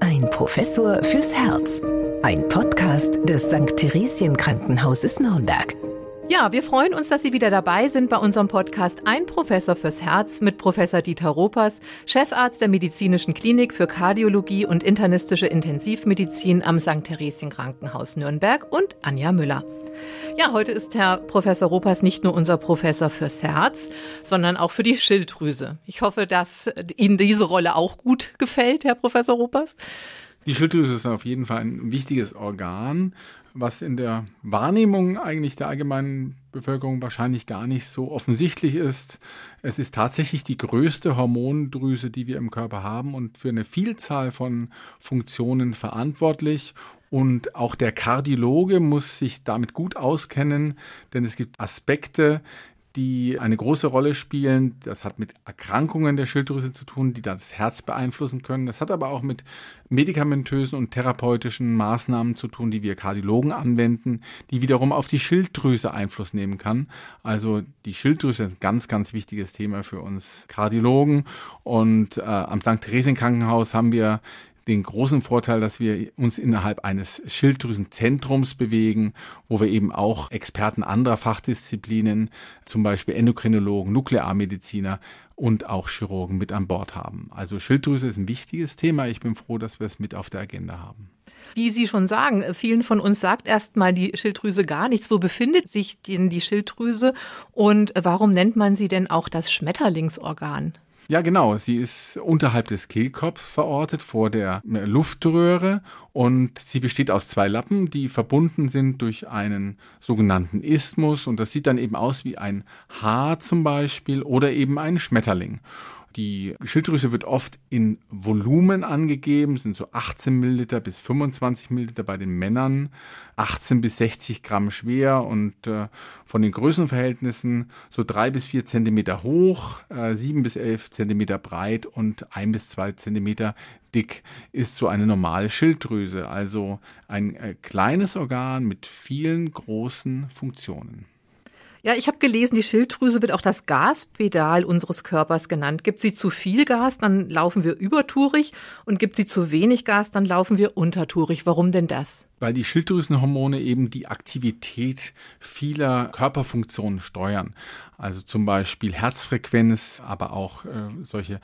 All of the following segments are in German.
Ein Professor fürs Herz. Ein Podcast des St. Theresien Krankenhauses Nürnberg. Ja, wir freuen uns, dass Sie wieder dabei sind bei unserem Podcast Ein Professor fürs Herz mit Professor Dieter Ropers, Chefarzt der Medizinischen Klinik für Kardiologie und internistische Intensivmedizin am St. Theresien Krankenhaus Nürnberg und Anja Müller. Ja, heute ist Herr Professor Ropers nicht nur unser Professor fürs Herz, sondern auch für die Schilddrüse. Ich hoffe, dass Ihnen diese Rolle auch gut gefällt, Herr Professor Ropers. Die Schilddrüse ist auf jeden Fall ein wichtiges Organ was in der Wahrnehmung eigentlich der allgemeinen Bevölkerung wahrscheinlich gar nicht so offensichtlich ist. Es ist tatsächlich die größte Hormondrüse, die wir im Körper haben und für eine Vielzahl von Funktionen verantwortlich. Und auch der Kardiologe muss sich damit gut auskennen, denn es gibt Aspekte, die eine große Rolle spielen. Das hat mit Erkrankungen der Schilddrüse zu tun, die das Herz beeinflussen können. Das hat aber auch mit medikamentösen und therapeutischen Maßnahmen zu tun, die wir Kardiologen anwenden, die wiederum auf die Schilddrüse Einfluss nehmen kann. Also die Schilddrüse ist ein ganz, ganz wichtiges Thema für uns Kardiologen. Und äh, am St. Theresien Krankenhaus haben wir den großen Vorteil, dass wir uns innerhalb eines Schilddrüsenzentrums bewegen, wo wir eben auch Experten anderer Fachdisziplinen, zum Beispiel Endokrinologen, Nuklearmediziner und auch Chirurgen mit an Bord haben. Also Schilddrüse ist ein wichtiges Thema. Ich bin froh, dass wir es mit auf der Agenda haben. Wie Sie schon sagen, vielen von uns sagt erstmal die Schilddrüse gar nichts. Wo befindet sich denn die Schilddrüse und warum nennt man sie denn auch das Schmetterlingsorgan? Ja, genau. Sie ist unterhalb des Kehlkopfs verortet, vor der Luftröhre und sie besteht aus zwei Lappen, die verbunden sind durch einen sogenannten Isthmus und das sieht dann eben aus wie ein Haar zum Beispiel oder eben ein Schmetterling. Die Schilddrüse wird oft in Volumen angegeben, sind so 18 Milliliter bis 25 Milliliter bei den Männern, 18 bis 60 Gramm schwer und äh, von den Größenverhältnissen so drei bis vier Zentimeter hoch, äh, sieben bis elf Zentimeter breit und ein bis zwei Zentimeter dick ist so eine normale Schilddrüse, also ein äh, kleines Organ mit vielen großen Funktionen. Ja, ich habe gelesen, die Schilddrüse wird auch das Gaspedal unseres Körpers genannt. Gibt sie zu viel Gas, dann laufen wir übertourig und gibt sie zu wenig Gas, dann laufen wir untertourig. Warum denn das? Weil die Schilddrüsenhormone eben die Aktivität vieler Körperfunktionen steuern. Also zum Beispiel Herzfrequenz, aber auch äh, solche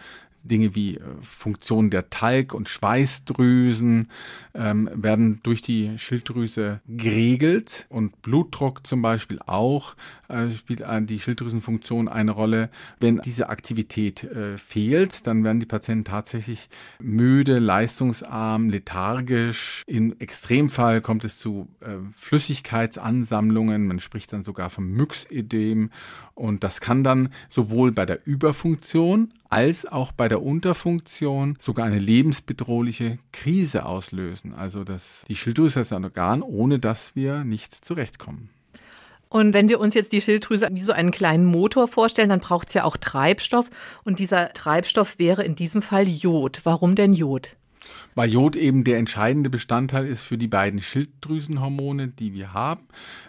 Dinge wie äh, Funktionen der Talg- und Schweißdrüsen ähm, werden durch die Schilddrüse geregelt und Blutdruck zum Beispiel auch äh, spielt die Schilddrüsenfunktion eine Rolle. Wenn diese Aktivität äh, fehlt, dann werden die Patienten tatsächlich müde, leistungsarm, lethargisch. Im Extremfall kommt es zu äh, Flüssigkeitsansammlungen. Man spricht dann sogar vom Myxedem und das kann dann sowohl bei der Überfunktion als auch bei der Unterfunktion sogar eine lebensbedrohliche Krise auslösen. Also das, die Schilddrüse ist ein Organ, ohne dass wir nicht zurechtkommen. Und wenn wir uns jetzt die Schilddrüse wie so einen kleinen Motor vorstellen, dann braucht es ja auch Treibstoff. Und dieser Treibstoff wäre in diesem Fall Jod. Warum denn Jod? Weil Jod eben der entscheidende Bestandteil ist für die beiden Schilddrüsenhormone, die wir haben.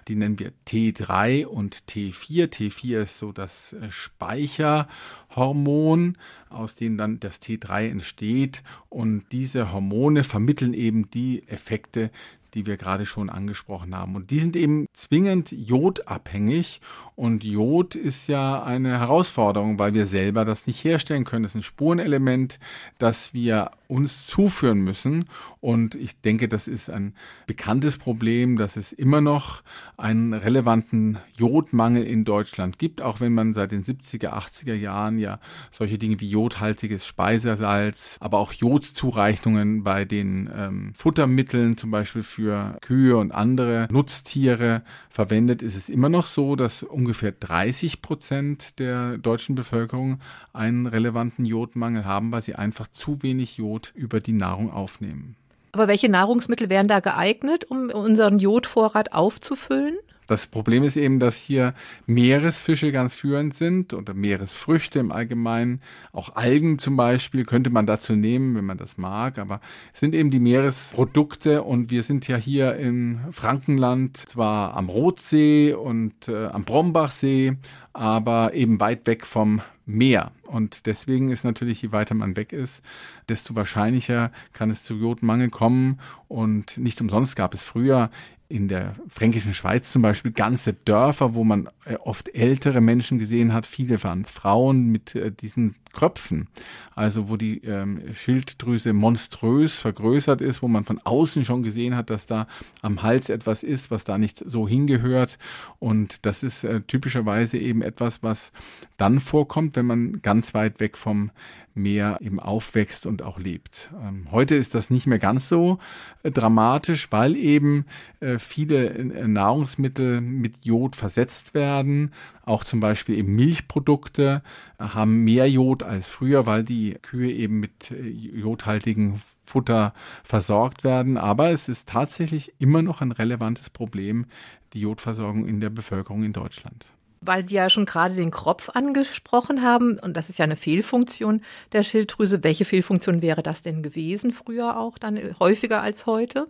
Die nennen wir T3 und T4. T4 ist so das äh, Speicherhormon, aus dem dann das T3 entsteht. Und diese Hormone vermitteln eben die Effekte, die wir gerade schon angesprochen haben. Und die sind eben zwingend jodabhängig. Und Jod ist ja eine Herausforderung, weil wir selber das nicht herstellen können. Das ist ein Spurenelement, das wir uns zuführen müssen. Und ich denke, das ist ein bekanntes Problem, dass es immer noch einen relevanten Jodmangel in Deutschland gibt, auch wenn man seit den 70er, 80er Jahren ja solche Dinge wie jodhaltiges Speisesalz, aber auch Jodzureichungen bei den ähm, Futtermitteln, zum Beispiel für Kühe und andere Nutztiere verwendet, ist es immer noch so, dass ungefähr 30 Prozent der deutschen Bevölkerung einen relevanten Jodmangel haben, weil sie einfach zu wenig Jod über die Nahrung aufnehmen. Aber welche Nahrungsmittel wären da geeignet, um unseren Jodvorrat aufzufüllen? Das Problem ist eben, dass hier Meeresfische ganz führend sind oder Meeresfrüchte im Allgemeinen. Auch Algen zum Beispiel könnte man dazu nehmen, wenn man das mag. Aber es sind eben die Meeresprodukte und wir sind ja hier in Frankenland zwar am Rotsee und äh, am Brombachsee, aber eben weit weg vom Meer. Und deswegen ist natürlich, je weiter man weg ist, desto wahrscheinlicher kann es zu Jodmangel kommen. Und nicht umsonst gab es früher in der fränkischen Schweiz zum Beispiel ganze Dörfer, wo man äh, oft ältere Menschen gesehen hat. Viele waren Frauen mit äh, diesen Kröpfen, also wo die ähm, Schilddrüse monströs vergrößert ist, wo man von außen schon gesehen hat, dass da am Hals etwas ist, was da nicht so hingehört. Und das ist äh, typischerweise eben etwas, was dann vorkommt, wenn man ganz weit weg vom mehr eben aufwächst und auch lebt. Ähm, heute ist das nicht mehr ganz so äh, dramatisch, weil eben äh, viele äh, Nahrungsmittel mit Jod versetzt werden. Auch zum Beispiel eben Milchprodukte haben mehr Jod als früher, weil die Kühe eben mit jodhaltigen Futter versorgt werden. Aber es ist tatsächlich immer noch ein relevantes Problem, die Jodversorgung in der Bevölkerung in Deutschland weil Sie ja schon gerade den Kropf angesprochen haben, und das ist ja eine Fehlfunktion der Schilddrüse. Welche Fehlfunktion wäre das denn gewesen früher auch, dann häufiger als heute?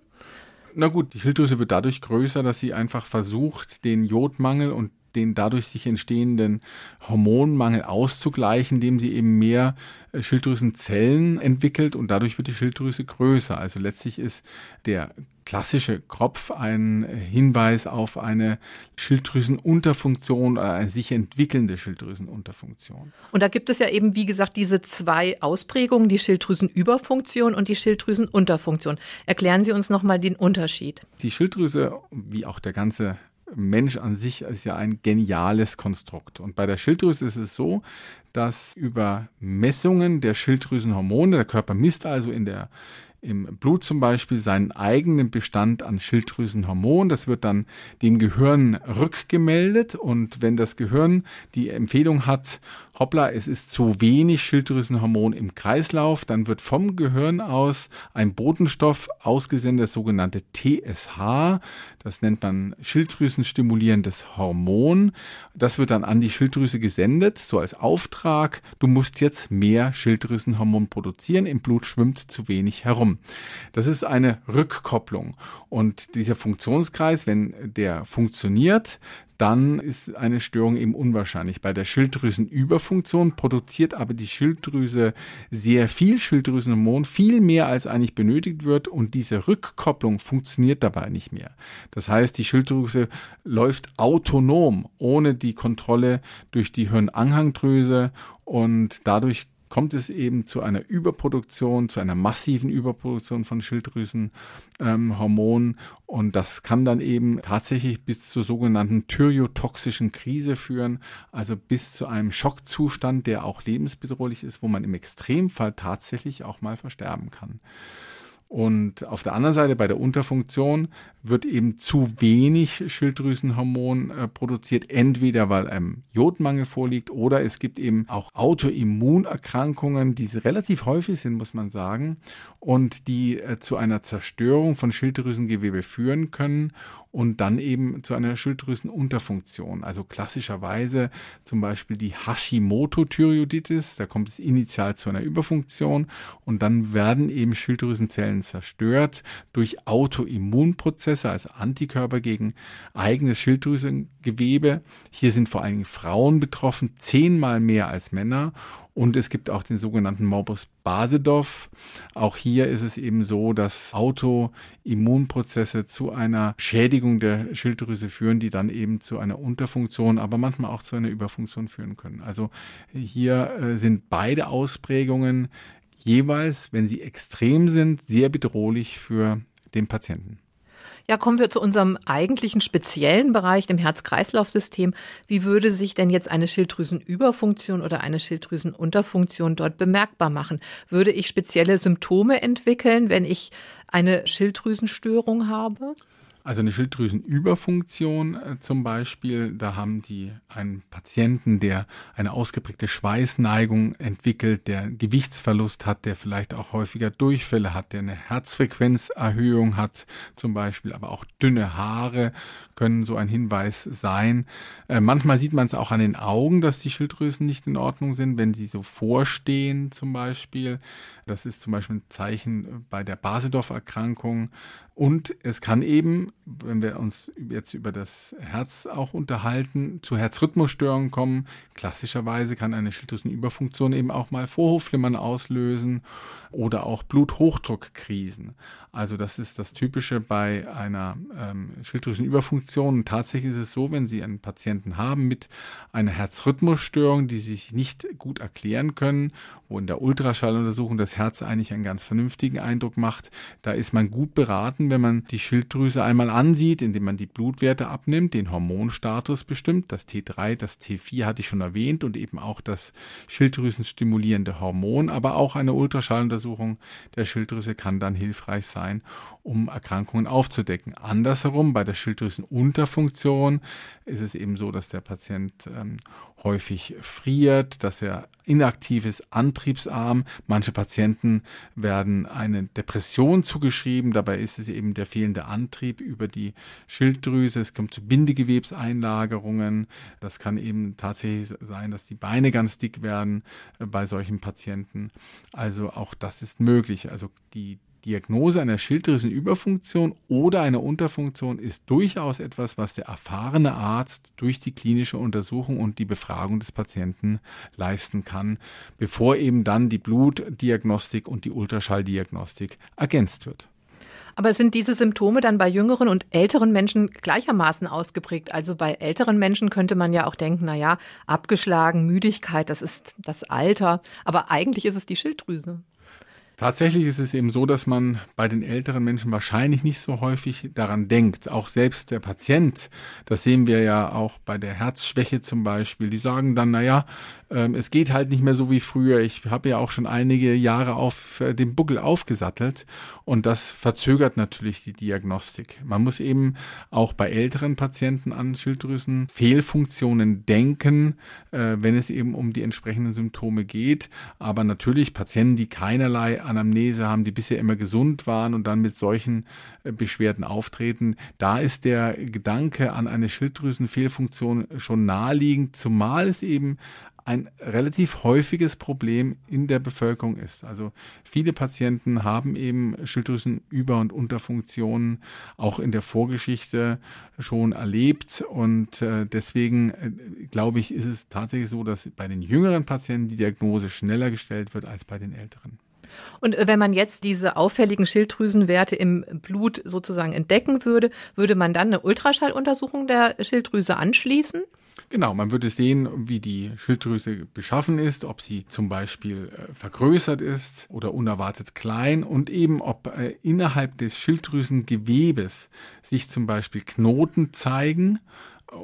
Na gut, die Schilddrüse wird dadurch größer, dass sie einfach versucht, den Jodmangel und den dadurch sich entstehenden Hormonmangel auszugleichen, indem sie eben mehr äh, Schilddrüsenzellen entwickelt und dadurch wird die Schilddrüse größer. Also letztlich ist der klassische Kropf ein Hinweis auf eine Schilddrüsenunterfunktion oder eine sich entwickelnde Schilddrüsenunterfunktion. Und da gibt es ja eben, wie gesagt, diese zwei Ausprägungen, die Schilddrüsenüberfunktion und die Schilddrüsenunterfunktion. Erklären Sie uns nochmal den Unterschied. Die Schilddrüse, wie auch der ganze Mensch an sich ist ja ein geniales Konstrukt. Und bei der Schilddrüse ist es so, dass über Messungen der Schilddrüsenhormone, der Körper misst also in der im Blut zum Beispiel seinen eigenen Bestand an Schilddrüsenhormon. Das wird dann dem Gehirn rückgemeldet und wenn das Gehirn die Empfehlung hat, hoppla, es ist zu wenig Schilddrüsenhormon im Kreislauf, dann wird vom Gehirn aus ein Botenstoff ausgesendet, das sogenannte TSH, das nennt man Schilddrüsenstimulierendes Hormon. Das wird dann an die Schilddrüse gesendet, so als Auftrag, du musst jetzt mehr Schilddrüsenhormon produzieren, im Blut schwimmt zu wenig herum. Das ist eine Rückkopplung. Und dieser Funktionskreis, wenn der funktioniert, dann ist eine Störung eben unwahrscheinlich. Bei der Schilddrüsenüberfunktion produziert aber die Schilddrüse sehr viel Schilddrüsenhormon, viel mehr als eigentlich benötigt wird und diese Rückkopplung funktioniert dabei nicht mehr. Das heißt, die Schilddrüse läuft autonom, ohne die Kontrolle durch die Hirnanhangdrüse und dadurch kommt es eben zu einer Überproduktion, zu einer massiven Überproduktion von Schilddrüsenhormonen. Ähm, und das kann dann eben tatsächlich bis zur sogenannten thyreotoxischen Krise führen, also bis zu einem Schockzustand, der auch lebensbedrohlich ist, wo man im Extremfall tatsächlich auch mal versterben kann. Und auf der anderen Seite bei der Unterfunktion wird eben zu wenig Schilddrüsenhormon äh, produziert, entweder weil ein Jodmangel vorliegt oder es gibt eben auch Autoimmunerkrankungen, die relativ häufig sind, muss man sagen, und die äh, zu einer Zerstörung von Schilddrüsengewebe führen können und dann eben zu einer Schilddrüsenunterfunktion. Also klassischerweise zum Beispiel die Hashimoto-Thyreoiditis, da kommt es initial zu einer Überfunktion und dann werden eben Schilddrüsenzellen zerstört durch Autoimmunprozesse, also Antikörper gegen eigenes Schilddrüsengewebe. Hier sind vor allen Dingen Frauen betroffen, zehnmal mehr als Männer und es gibt auch den sogenannten Morbus Basedorf. Auch hier ist es eben so, dass Autoimmunprozesse zu einer Schädigung der Schilddrüse führen, die dann eben zu einer Unterfunktion, aber manchmal auch zu einer Überfunktion führen können. Also hier äh, sind beide Ausprägungen jeweils, wenn sie extrem sind, sehr bedrohlich für den Patienten. Ja, kommen wir zu unserem eigentlichen speziellen Bereich, dem Herz-Kreislauf-System. Wie würde sich denn jetzt eine Schilddrüsenüberfunktion oder eine Schilddrüsenunterfunktion dort bemerkbar machen? Würde ich spezielle Symptome entwickeln, wenn ich eine Schilddrüsenstörung habe? Also eine Schilddrüsenüberfunktion äh, zum Beispiel, da haben die einen Patienten, der eine ausgeprägte Schweißneigung entwickelt, der Gewichtsverlust hat, der vielleicht auch häufiger Durchfälle hat, der eine Herzfrequenzerhöhung hat zum Beispiel, aber auch dünne Haare können so ein Hinweis sein. Äh, manchmal sieht man es auch an den Augen, dass die Schilddrüsen nicht in Ordnung sind, wenn sie so vorstehen zum Beispiel. Das ist zum Beispiel ein Zeichen bei der Basedorf-Erkrankung. Und es kann eben, wenn wir uns jetzt über das Herz auch unterhalten, zu Herzrhythmusstörungen kommen. Klassischerweise kann eine Schilddrüsenüberfunktion eben auch mal Vorhofflimmern auslösen oder auch Bluthochdruckkrisen. Also das ist das Typische bei einer ähm, Schilddrüsenüberfunktion. Und tatsächlich ist es so, wenn Sie einen Patienten haben mit einer Herzrhythmusstörung, die Sie sich nicht gut erklären können, wo in der Ultraschalluntersuchung das Herz eigentlich einen ganz vernünftigen Eindruck macht, da ist man gut beraten, wenn man die Schilddrüse einmal ansieht, indem man die Blutwerte abnimmt, den Hormonstatus bestimmt, das T3, das T4 hatte ich schon erwähnt und eben auch das Schilddrüsenstimulierende Hormon, aber auch eine Ultraschalluntersuchung der Schilddrüse kann dann hilfreich sein, um Erkrankungen aufzudecken. Andersherum, bei der Schilddrüsenunterfunktion ist es eben so, dass der Patient ähm, häufig friert, dass er inaktiv ist, antriebsarm. Manche Patienten werden eine Depression zugeschrieben. Dabei ist es eben der fehlende Antrieb über die Schilddrüse. Es kommt zu Bindegewebseinlagerungen. Das kann eben tatsächlich sein, dass die Beine ganz dick werden äh, bei solchen Patienten. Also auch das ist möglich. Also die Diagnose einer Schilddrüsenüberfunktion oder einer Unterfunktion ist durchaus etwas, was der erfahrene Arzt durch die klinische Untersuchung und die Befragung des Patienten leisten kann, bevor eben dann die Blutdiagnostik und die Ultraschalldiagnostik ergänzt wird. Aber sind diese Symptome dann bei jüngeren und älteren Menschen gleichermaßen ausgeprägt? Also bei älteren Menschen könnte man ja auch denken, na ja, abgeschlagen, Müdigkeit, das ist das Alter, aber eigentlich ist es die Schilddrüse. Tatsächlich ist es eben so, dass man bei den älteren Menschen wahrscheinlich nicht so häufig daran denkt. Auch selbst der Patient, das sehen wir ja auch bei der Herzschwäche zum Beispiel, die sagen dann, naja, ähm, es geht halt nicht mehr so wie früher. Ich habe ja auch schon einige Jahre auf äh, dem Buckel aufgesattelt und das verzögert natürlich die Diagnostik. Man muss eben auch bei älteren Patienten an Schilddrüsen Fehlfunktionen denken, äh, wenn es eben um die entsprechenden Symptome geht. Aber natürlich Patienten, die keinerlei Anamnese haben, die bisher immer gesund waren und dann mit solchen äh, Beschwerden auftreten, da ist der Gedanke an eine Schilddrüsenfehlfunktion schon naheliegend, zumal es eben ein relativ häufiges Problem in der Bevölkerung ist. Also viele Patienten haben eben Schilddrüsenüber- und Unterfunktionen auch in der Vorgeschichte schon erlebt und äh, deswegen äh, glaube ich, ist es tatsächlich so, dass bei den jüngeren Patienten die Diagnose schneller gestellt wird als bei den älteren. Und wenn man jetzt diese auffälligen Schilddrüsenwerte im Blut sozusagen entdecken würde, würde man dann eine Ultraschalluntersuchung der Schilddrüse anschließen? Genau, man würde sehen, wie die Schilddrüse beschaffen ist, ob sie zum Beispiel äh, vergrößert ist oder unerwartet klein und eben ob äh, innerhalb des Schilddrüsengewebes sich zum Beispiel Knoten zeigen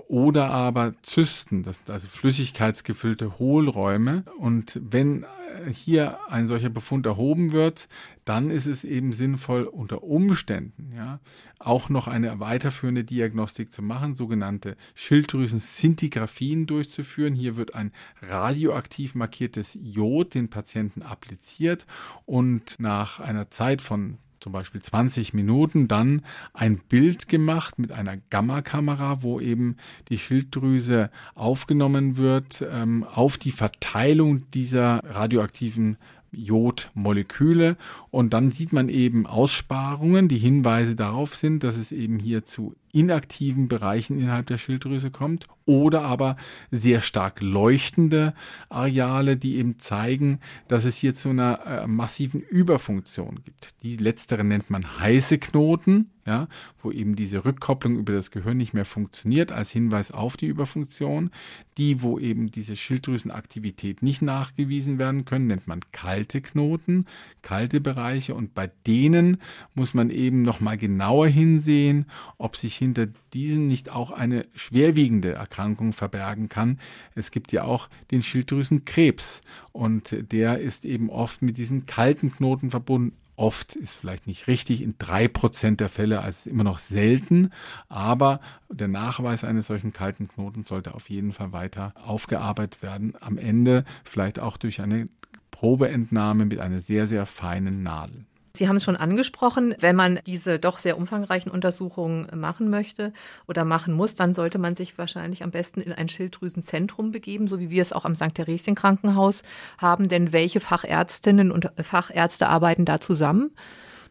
oder aber Zysten, das also flüssigkeitsgefüllte Hohlräume. Und wenn äh, hier ein solcher Befund erhoben wird, dann ist es eben sinnvoll, unter Umständen ja, auch noch eine weiterführende Diagnostik zu machen, sogenannte Schilddrüsen-Sintigraphien durchzuführen. Hier wird ein radioaktiv markiertes Jod den Patienten appliziert und nach einer Zeit von zum Beispiel 20 Minuten, dann ein Bild gemacht mit einer Gammakamera, wo eben die Schilddrüse aufgenommen wird ähm, auf die Verteilung dieser radioaktiven Jodmoleküle. Und dann sieht man eben Aussparungen, die Hinweise darauf sind, dass es eben hier zu inaktiven Bereichen innerhalb der Schilddrüse kommt oder aber sehr stark leuchtende Areale, die eben zeigen, dass es hier zu einer äh, massiven Überfunktion gibt. Die letztere nennt man heiße Knoten, ja, wo eben diese Rückkopplung über das Gehirn nicht mehr funktioniert, als Hinweis auf die Überfunktion. Die, wo eben diese Schilddrüsenaktivität nicht nachgewiesen werden können, nennt man kalte Knoten, kalte Bereiche und bei denen muss man eben nochmal genauer hinsehen, ob sich hinter diesen nicht auch eine schwerwiegende Erkrankung verbergen kann. Es gibt ja auch den Schilddrüsenkrebs und der ist eben oft mit diesen kalten Knoten verbunden Oft ist vielleicht nicht richtig, in drei Prozent der Fälle, also immer noch selten, aber der Nachweis eines solchen kalten Knotens sollte auf jeden Fall weiter aufgearbeitet werden. Am Ende vielleicht auch durch eine Probeentnahme mit einer sehr, sehr feinen Nadel. Sie haben es schon angesprochen, wenn man diese doch sehr umfangreichen Untersuchungen machen möchte oder machen muss, dann sollte man sich wahrscheinlich am besten in ein Schilddrüsenzentrum begeben, so wie wir es auch am St. Theresien Krankenhaus haben. Denn welche Fachärztinnen und Fachärzte arbeiten da zusammen?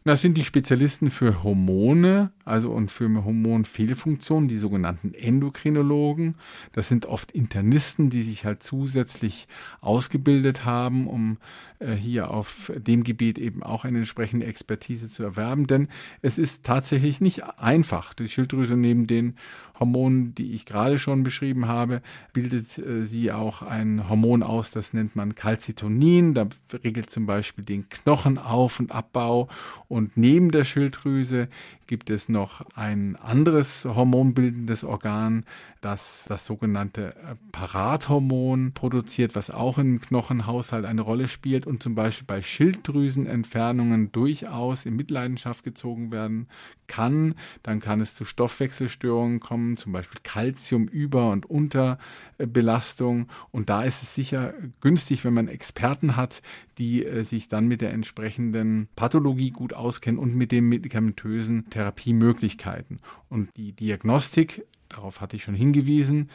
Das sind die Spezialisten für Hormone, also und für Hormonfehlfunktionen, die sogenannten Endokrinologen. Das sind oft Internisten, die sich halt zusätzlich ausgebildet haben, um äh, hier auf dem Gebiet eben auch eine entsprechende Expertise zu erwerben. Denn es ist tatsächlich nicht einfach. Die Schilddrüse neben den Hormonen, die ich gerade schon beschrieben habe, bildet äh, sie auch ein Hormon aus, das nennt man Calcitonin. Da regelt zum Beispiel den Knochenauf- und Abbau. Und neben der Schilddrüse gibt es noch ein anderes hormonbildendes Organ, das das sogenannte Parathormon produziert, was auch im Knochenhaushalt eine Rolle spielt und zum Beispiel bei Schilddrüsenentfernungen durchaus in Mitleidenschaft gezogen werden kann. Dann kann es zu Stoffwechselstörungen kommen, zum Beispiel Kalziumüber- und Unterbelastung. Und da ist es sicher günstig, wenn man Experten hat, die äh, sich dann mit der entsprechenden Pathologie gut auskennen und mit den medikamentösen Therapiemöglichkeiten. Und die Diagnostik, darauf hatte ich schon hingewiesen,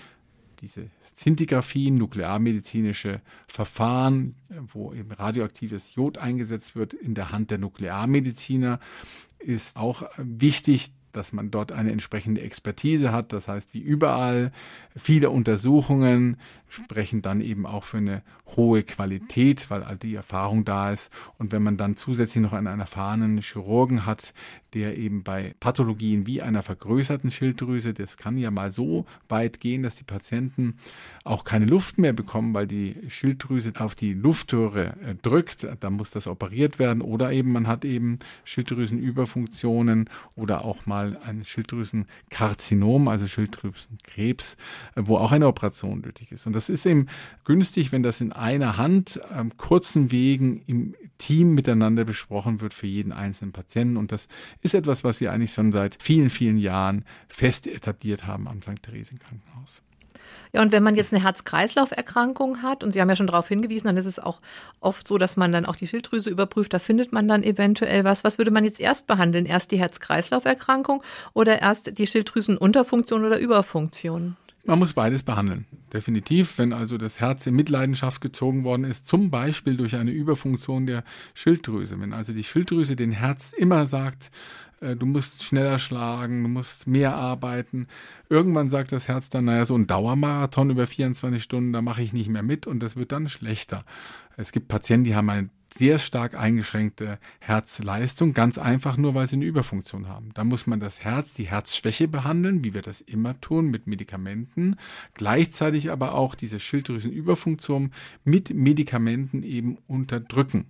diese Zintigraphien, nuklearmedizinische Verfahren, wo eben radioaktives Jod eingesetzt wird in der Hand der Nuklearmediziner, ist auch wichtig, dass man dort eine entsprechende Expertise hat. Das heißt, wie überall, viele Untersuchungen sprechen dann eben auch für eine hohe Qualität, weil all die Erfahrung da ist. Und wenn man dann zusätzlich noch einen, erfahrenen Chirurgen hat, der eben bei Pathologien wie einer vergrößerten Schilddrüse, das kann ja mal so weit gehen, dass die Patienten auch keine Luft mehr bekommen, weil die Schilddrüse auf die Luftröhre äh, drückt. Da muss das operiert werden. Oder eben man hat eben Schilddrüsenüberfunktionen oder auch mal ein Schilddrüsenkarzinom, also Schilddrüsenkrebs, äh, wo auch eine Operation nötig ist. Und das ist eben günstig, wenn das in einer Hand am kurzen Wegen im Team miteinander besprochen wird für jeden einzelnen Patienten. Und das ist etwas, was wir eigentlich schon seit vielen, vielen Jahren fest etabliert haben am St. Theresien Krankenhaus. Ja, und wenn man jetzt eine Herz-Kreislauf-Erkrankung hat, und Sie haben ja schon darauf hingewiesen, dann ist es auch oft so, dass man dann auch die Schilddrüse überprüft, da findet man dann eventuell was. Was würde man jetzt erst behandeln? Erst die Herz-Kreislauf-Erkrankung oder erst die Schilddrüsenunterfunktion oder Überfunktion? Man muss beides behandeln. Definitiv, wenn also das Herz in Mitleidenschaft gezogen worden ist, zum Beispiel durch eine Überfunktion der Schilddrüse. Wenn also die Schilddrüse den Herz immer sagt, du musst schneller schlagen, du musst mehr arbeiten. Irgendwann sagt das Herz dann, naja, so ein Dauermarathon über 24 Stunden, da mache ich nicht mehr mit und das wird dann schlechter. Es gibt Patienten, die haben eine sehr stark eingeschränkte Herzleistung, ganz einfach nur, weil sie eine Überfunktion haben. Da muss man das Herz, die Herzschwäche behandeln, wie wir das immer tun, mit Medikamenten, gleichzeitig aber auch diese Schilddrüsenüberfunktion mit Medikamenten eben unterdrücken.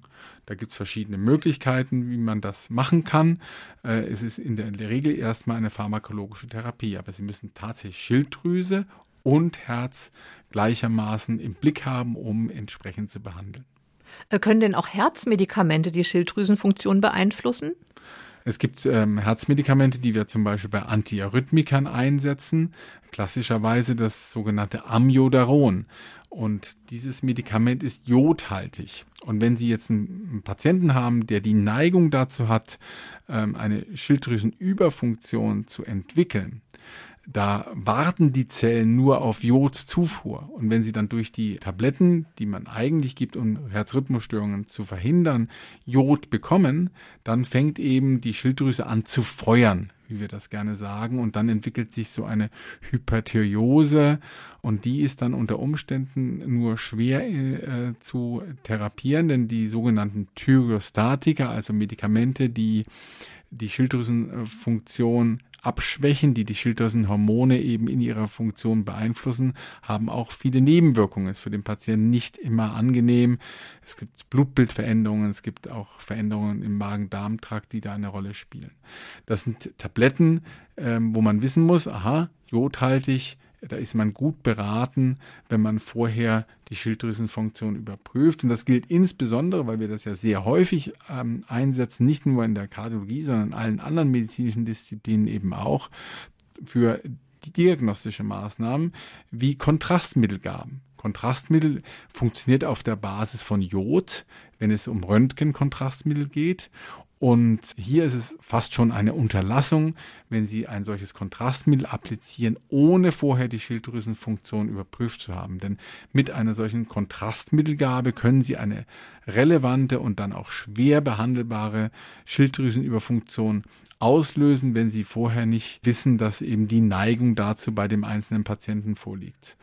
Da gibt es verschiedene Möglichkeiten, wie man das machen kann. Äh, es ist in der Regel erstmal eine pharmakologische Therapie, aber Sie müssen tatsächlich Schilddrüse und Herz gleichermaßen im Blick haben, um entsprechend zu behandeln. Äh, können denn auch Herzmedikamente die Schilddrüsenfunktion beeinflussen? Es gibt ähm, Herzmedikamente, die wir zum Beispiel bei Antiarrhythmikern einsetzen. Klassischerweise das sogenannte Amiodaron. Und dieses Medikament ist jodhaltig. Und wenn Sie jetzt einen Patienten haben, der die Neigung dazu hat, ähm, eine Schilddrüsenüberfunktion zu entwickeln, da warten die Zellen nur auf Jodzufuhr. Und wenn sie dann durch die Tabletten, die man eigentlich gibt, um Herzrhythmusstörungen zu verhindern, Jod bekommen, dann fängt eben die Schilddrüse an zu feuern, wie wir das gerne sagen. Und dann entwickelt sich so eine Hyperthyreose und die ist dann unter Umständen nur schwer äh, zu therapieren, denn die sogenannten Thyrostatika, also Medikamente, die die Schilddrüsenfunktion abschwächen, die die Schilddrüsenhormone eben in ihrer Funktion beeinflussen, haben auch viele Nebenwirkungen. Ist für den Patienten nicht immer angenehm. Es gibt Blutbildveränderungen, es gibt auch Veränderungen im Magen-Darm-Trakt, die da eine Rolle spielen. Das sind Tabletten, ähm, wo man wissen muss, aha, jodhaltig, da ist man gut beraten, wenn man vorher die Schilddrüsenfunktion überprüft. Und das gilt insbesondere, weil wir das ja sehr häufig ähm, einsetzen, nicht nur in der Kardiologie, sondern in allen anderen medizinischen Disziplinen eben auch für diagnostische Maßnahmen wie Kontrastmittelgaben. Kontrastmittel funktioniert auf der Basis von Jod, wenn es um Röntgenkontrastmittel geht. Und hier ist es fast schon eine Unterlassung, wenn Sie ein solches Kontrastmittel applizieren, ohne vorher die Schilddrüsenfunktion überprüft zu haben. Denn mit einer solchen Kontrastmittelgabe können Sie eine relevante und dann auch schwer behandelbare Schilddrüsenüberfunktion auslösen, wenn Sie vorher nicht wissen, dass eben die Neigung dazu bei dem einzelnen Patienten vorliegt.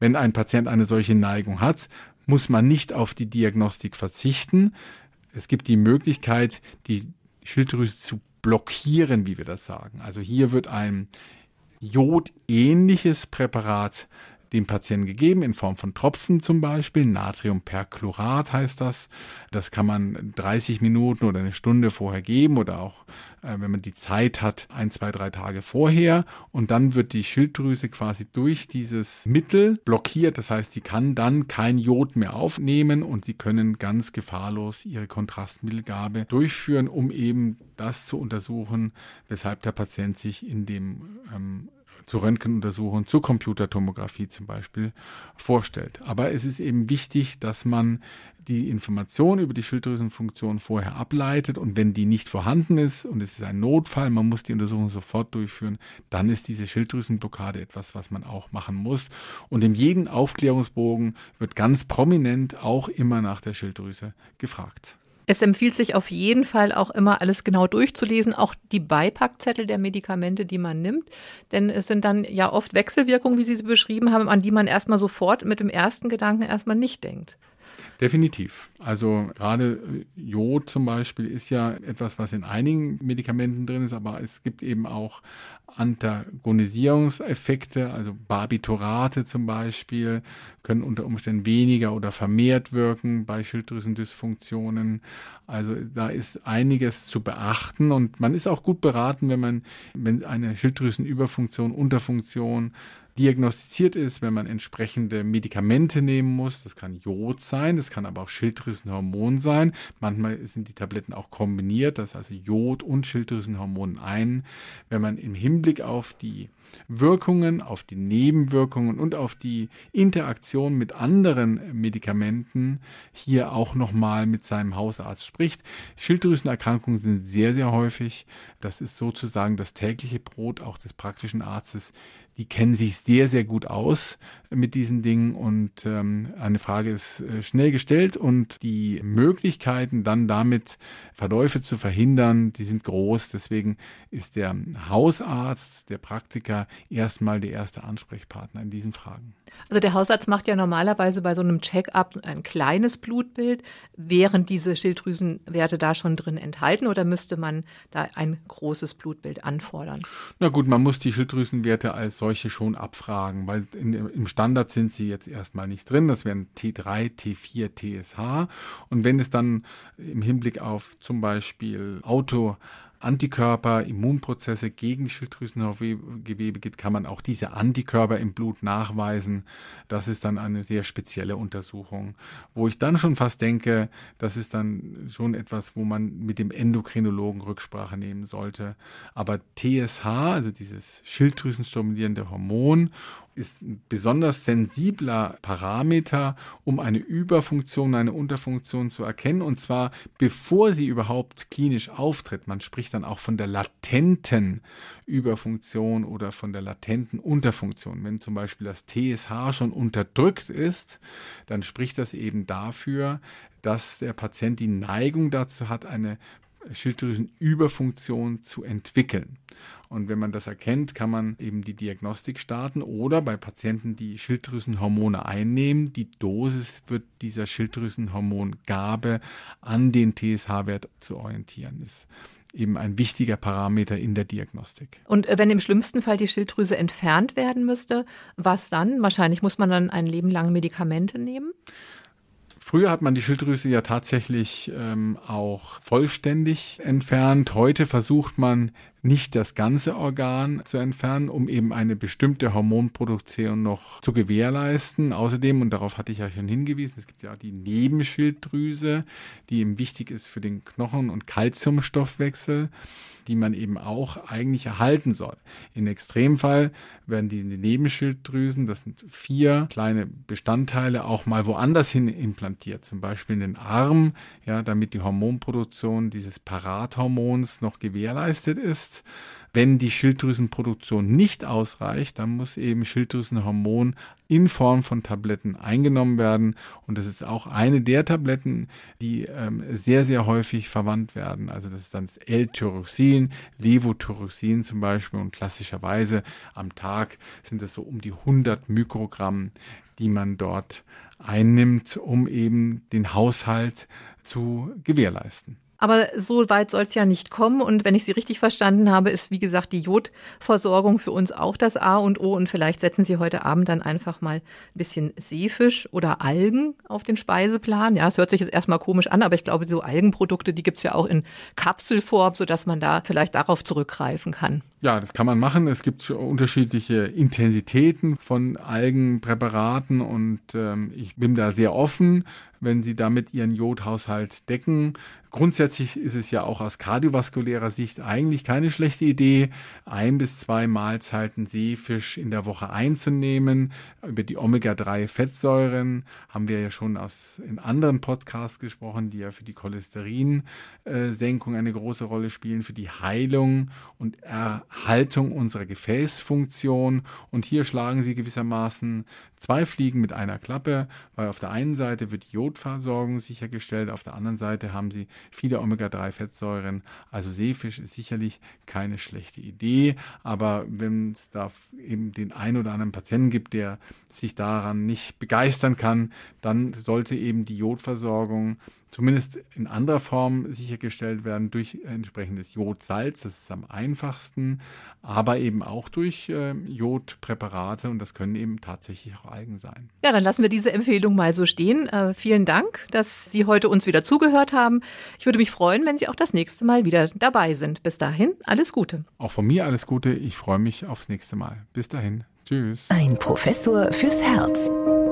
Wenn ein Patient eine solche Neigung hat, muss man nicht auf die Diagnostik verzichten. Es gibt die Möglichkeit, die Schilddrüse zu blockieren, wie wir das sagen. Also hier wird ein jodähnliches Präparat dem Patienten gegeben, in Form von Tropfen zum Beispiel. Natriumperchlorat heißt das. Das kann man 30 Minuten oder eine Stunde vorher geben oder auch, äh, wenn man die Zeit hat, ein, zwei, drei Tage vorher. Und dann wird die Schilddrüse quasi durch dieses Mittel blockiert. Das heißt, sie kann dann kein Jod mehr aufnehmen und sie können ganz gefahrlos ihre Kontrastmittelgabe durchführen, um eben das zu untersuchen, weshalb der Patient sich in dem ähm, zu Röntgenuntersuchungen, zur Computertomographie zum Beispiel vorstellt. Aber es ist eben wichtig, dass man die Information über die Schilddrüsenfunktion vorher ableitet und wenn die nicht vorhanden ist und es ist ein Notfall, man muss die Untersuchung sofort durchführen, dann ist diese Schilddrüsenblockade etwas, was man auch machen muss. Und in jedem Aufklärungsbogen wird ganz prominent auch immer nach der Schilddrüse gefragt. Es empfiehlt sich auf jeden Fall auch immer alles genau durchzulesen, auch die Beipackzettel der Medikamente, die man nimmt. Denn es sind dann ja oft Wechselwirkungen, wie Sie sie beschrieben haben, an die man erstmal sofort mit dem ersten Gedanken erstmal nicht denkt. Definitiv. Also gerade Jod zum Beispiel ist ja etwas, was in einigen Medikamenten drin ist, aber es gibt eben auch Antagonisierungseffekte, also Barbiturate zum Beispiel, können unter Umständen weniger oder vermehrt wirken bei Schilddrüsendysfunktionen. Also da ist einiges zu beachten und man ist auch gut beraten, wenn man, wenn eine Schilddrüsenüberfunktion, Unterfunktion diagnostiziert ist, wenn man entsprechende Medikamente nehmen muss. Das kann Jod sein, das kann aber auch Schilddrüsenhormon sein. Manchmal sind die Tabletten auch kombiniert, das heißt Jod und Schilddrüsenhormon ein. Wenn man im Hinblick auf die Wirkungen, auf die Nebenwirkungen und auf die Interaktion mit anderen Medikamenten hier auch nochmal mit seinem Hausarzt spricht. Schilddrüsenerkrankungen sind sehr, sehr häufig. Das ist sozusagen das tägliche Brot auch des praktischen Arztes die kennen sich sehr, sehr gut aus mit diesen Dingen und ähm, eine Frage ist äh, schnell gestellt und die Möglichkeiten dann damit Verläufe zu verhindern, die sind groß. Deswegen ist der Hausarzt, der Praktiker erstmal der erste Ansprechpartner in diesen Fragen. Also der Hausarzt macht ja normalerweise bei so einem Check-up ein kleines Blutbild. Wären diese Schilddrüsenwerte da schon drin enthalten oder müsste man da ein großes Blutbild anfordern? Na gut, man muss die Schilddrüsenwerte als solche schon abfragen, weil in, im Standard sind sie jetzt erstmal nicht drin. Das wären T3, T4, TSH. Und wenn es dann im Hinblick auf zum Beispiel Auto Antikörper, Immunprozesse gegen Schilddrüsengewebe gibt, kann man auch diese Antikörper im Blut nachweisen. Das ist dann eine sehr spezielle Untersuchung, wo ich dann schon fast denke, das ist dann schon etwas, wo man mit dem Endokrinologen Rücksprache nehmen sollte. Aber TSH, also dieses Schilddrüsenstimulierende Hormon ist ein besonders sensibler Parameter, um eine Überfunktion, eine Unterfunktion zu erkennen. Und zwar bevor sie überhaupt klinisch auftritt. Man spricht dann auch von der latenten Überfunktion oder von der latenten Unterfunktion. Wenn zum Beispiel das TSH schon unterdrückt ist, dann spricht das eben dafür, dass der Patient die Neigung dazu hat, eine Schilddrüsenüberfunktion zu entwickeln. Und wenn man das erkennt, kann man eben die Diagnostik starten oder bei Patienten, die Schilddrüsenhormone einnehmen, die Dosis wird dieser Schilddrüsenhormongabe an den TSH-Wert zu orientieren. Ist eben ein wichtiger Parameter in der Diagnostik. Und äh, wenn im schlimmsten Fall die Schilddrüse entfernt werden müsste, was dann? Wahrscheinlich muss man dann ein Leben lang Medikamente nehmen? Früher hat man die Schilddrüse ja tatsächlich ähm, auch vollständig entfernt. Heute versucht man nicht das ganze Organ zu entfernen, um eben eine bestimmte Hormonproduktion noch zu gewährleisten. Außerdem, und darauf hatte ich ja schon hingewiesen, es gibt ja die Nebenschilddrüse, die eben wichtig ist für den Knochen- und Kalziumstoffwechsel die man eben auch eigentlich erhalten soll. In Extremfall werden die Nebenschilddrüsen, das sind vier kleine Bestandteile, auch mal woanders hin implantiert, zum Beispiel in den Arm, ja, damit die Hormonproduktion dieses Parathormons noch gewährleistet ist. Wenn die Schilddrüsenproduktion nicht ausreicht, dann muss eben Schilddrüsenhormon in Form von Tabletten eingenommen werden. Und das ist auch eine der Tabletten, die ähm, sehr, sehr häufig verwandt werden. Also das ist dann das L-Tyroxin, Levothyroxin zum Beispiel. Und klassischerweise am Tag sind es so um die 100 Mikrogramm, die man dort einnimmt, um eben den Haushalt zu gewährleisten. Aber so weit soll es ja nicht kommen. Und wenn ich Sie richtig verstanden habe, ist, wie gesagt, die Jodversorgung für uns auch das A und O. Und vielleicht setzen Sie heute Abend dann einfach mal ein bisschen Seefisch oder Algen auf den Speiseplan. Ja, es hört sich jetzt erstmal komisch an, aber ich glaube, so Algenprodukte, die gibt es ja auch in Kapselform, sodass man da vielleicht darauf zurückgreifen kann. Ja, das kann man machen. Es gibt unterschiedliche Intensitäten von Algenpräparaten und ähm, ich bin da sehr offen wenn sie damit ihren Jodhaushalt decken. Grundsätzlich ist es ja auch aus kardiovaskulärer Sicht eigentlich keine schlechte Idee, ein bis zwei Mahlzeiten Seefisch in der Woche einzunehmen. Über die Omega-3-Fettsäuren haben wir ja schon aus, in anderen Podcasts gesprochen, die ja für die Cholesterinsenkung eine große Rolle spielen, für die Heilung und Erhaltung unserer Gefäßfunktion. Und hier schlagen sie gewissermaßen zwei Fliegen mit einer Klappe, weil auf der einen Seite wird Jodversorgung sichergestellt, auf der anderen Seite haben sie viele Omega-3-Fettsäuren. Also Seefisch ist sicherlich keine schlechte Idee, aber wenn es da eben den einen oder anderen Patienten gibt, der sich daran nicht begeistern kann, dann sollte eben die Jodversorgung zumindest in anderer Form sichergestellt werden durch entsprechendes Jodsalz. Das ist am einfachsten, aber eben auch durch äh, Jodpräparate und das können eben tatsächlich auch Algen sein. Ja, dann lassen wir diese Empfehlung mal so stehen. Äh, vielen Dank, dass Sie heute uns wieder zugehört haben. Ich würde mich freuen, wenn Sie auch das nächste Mal wieder dabei sind. Bis dahin, alles Gute. Auch von mir alles Gute. Ich freue mich aufs nächste Mal. Bis dahin. Tschüss. Ein Professor fürs Herz.